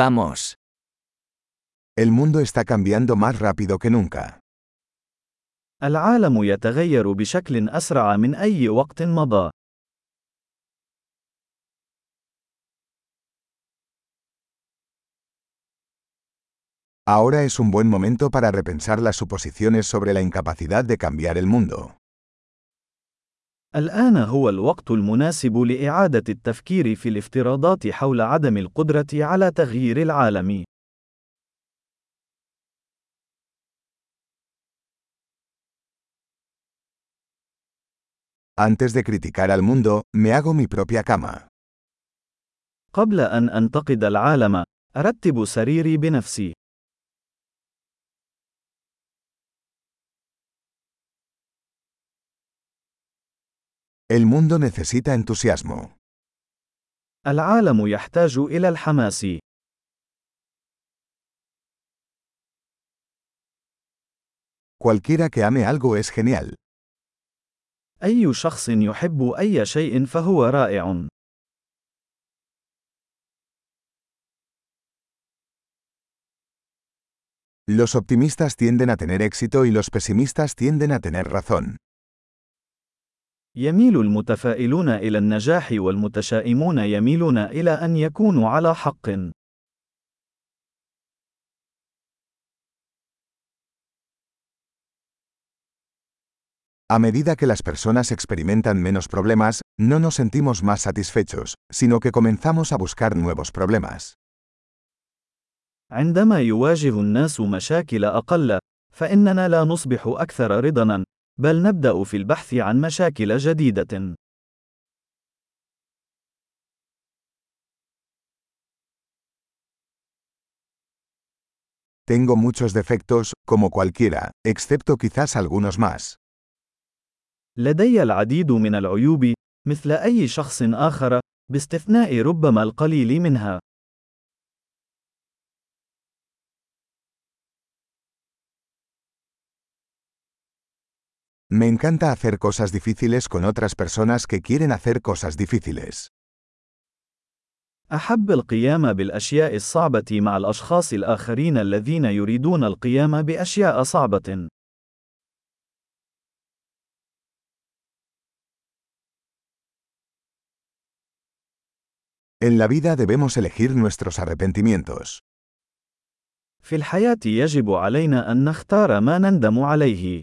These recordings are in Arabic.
Vamos. El mundo está cambiando más rápido que nunca. Ahora es un buen momento para repensar las suposiciones sobre la incapacidad de cambiar el mundo. الآن هو الوقت المناسب لإعادة التفكير في الافتراضات حول عدم القدرة على تغيير العالم. Antes de criticar al mundo, me hago mi propia cama. قبل أن أنتقد العالم، أرتب سريري بنفسي. El mundo necesita entusiasmo. Cualquiera que ame algo es genial. Los optimistas tienden a tener éxito y los pesimistas tienden a tener razón. يميل المتفائلون إلى النجاح والمتشائمون يميلون إلى أن يكونوا على حق. A medida que las personas experimentan menos problemas, no nos sentimos más satisfechos, sino que comenzamos a buscar nuevos problemas. عندما يواجه الناس مشاكل أقل، فإننا لا نصبح أكثر رضاً، بل نبدأ في البحث عن مشاكل جديدة. Tengo muchos defectos, como cualquiera, excepto quizás algunos más. لدي العديد من العيوب مثل أي شخص آخر باستثناء ربما القليل منها. Me encanta hacer cosas difíciles con otras personas que quieren hacer cosas difíciles. أحب القيام بالأشياء الصعبة مع الأشخاص الآخرين الذين يريدون القيام بأشياء صعبة. En la vida debemos elegir nuestros arrepentimientos. في الحياة يجب علينا أن نختار ما نندم عليه.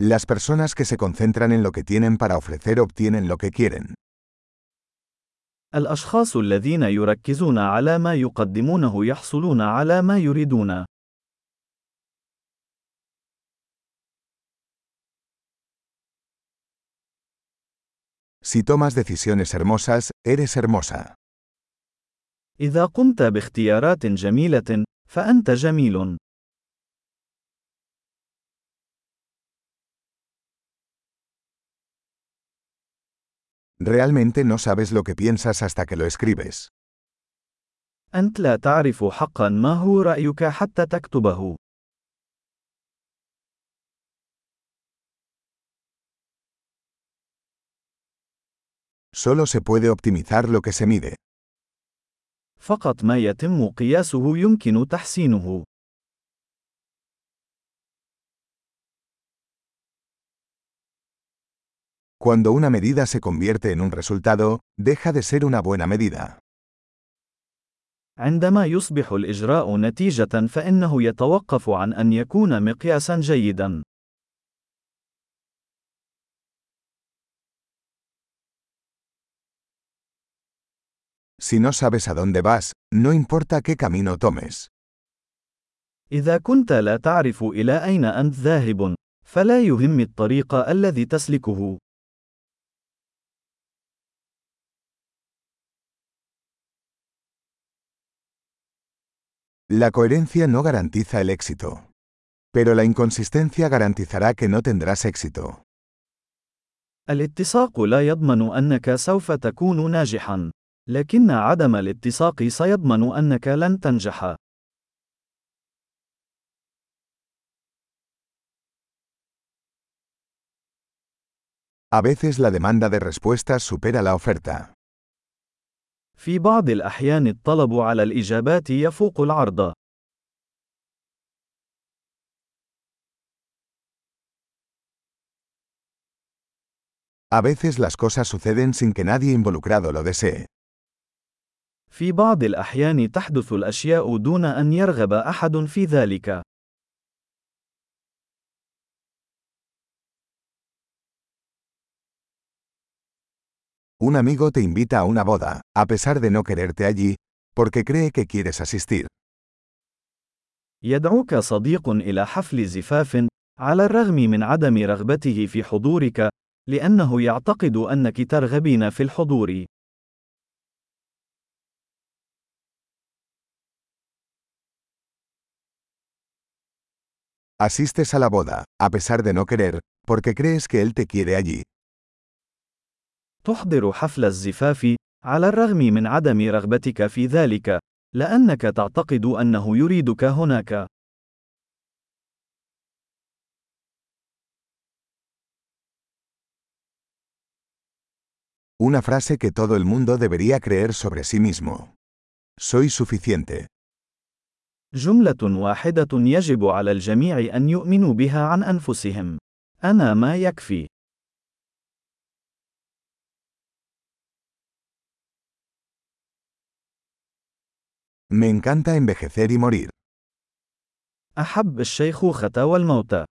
Las personas que se concentran en lo que tienen para ofrecer obtienen lo que quieren. Los que se centran en lo que tienen para ofrecer obtienen lo que quieren. Si tomas decisiones hermosas, eres hermosa. Si tomas decisiones hermosas, eres hermosa. Realmente no sabes lo que piensas hasta que lo escribes. Solo se puede optimizar lo que se mide. Cuando una medida se convierte en un resultado, deja de ser una buena medida. عندما يصبح الإجراء نتيجة فإنه يتوقف عن أن يكون مقياسا جيدا. Si no sabes a dónde vas, no importa qué camino tomes. إذا كنت لا تعرف إلى أين أنت ذاهب، فلا يهم الطريق الذي تسلكه. La coherencia no garantiza el éxito, pero la inconsistencia garantizará que no tendrás éxito. الاتساق لا يضمن أنك سوف تكون لكن عدم الاتساق سيضمن أنك لن تنجح. A veces la demanda de respuestas supera la oferta. في بعض الأحيان الطلب على الإجابات يفوق العرض. A veces las cosas suceden sin que nadie involucrado lo desee. في بعض الأحيان تحدث الأشياء دون أن يرغب أحد في ذلك. Un amigo te invita a una boda, a pesar de no quererte allí, porque cree que quieres asistir. Asistes a la boda, a pesar de no querer, porque crees que él te quiere allí. تحضر حفل الزفاف على الرغم من عدم رغبتك في ذلك لأنك تعتقد أنه يريدك هناك Una frase que todo el mundo debería creer sobre sí mismo. Soy suficiente. جملة واحدة يجب على الجميع أن يؤمنوا بها عن أنفسهم. أنا ما يكفي. Me encanta envejecer y morir. أحب الشيخوخة والموت.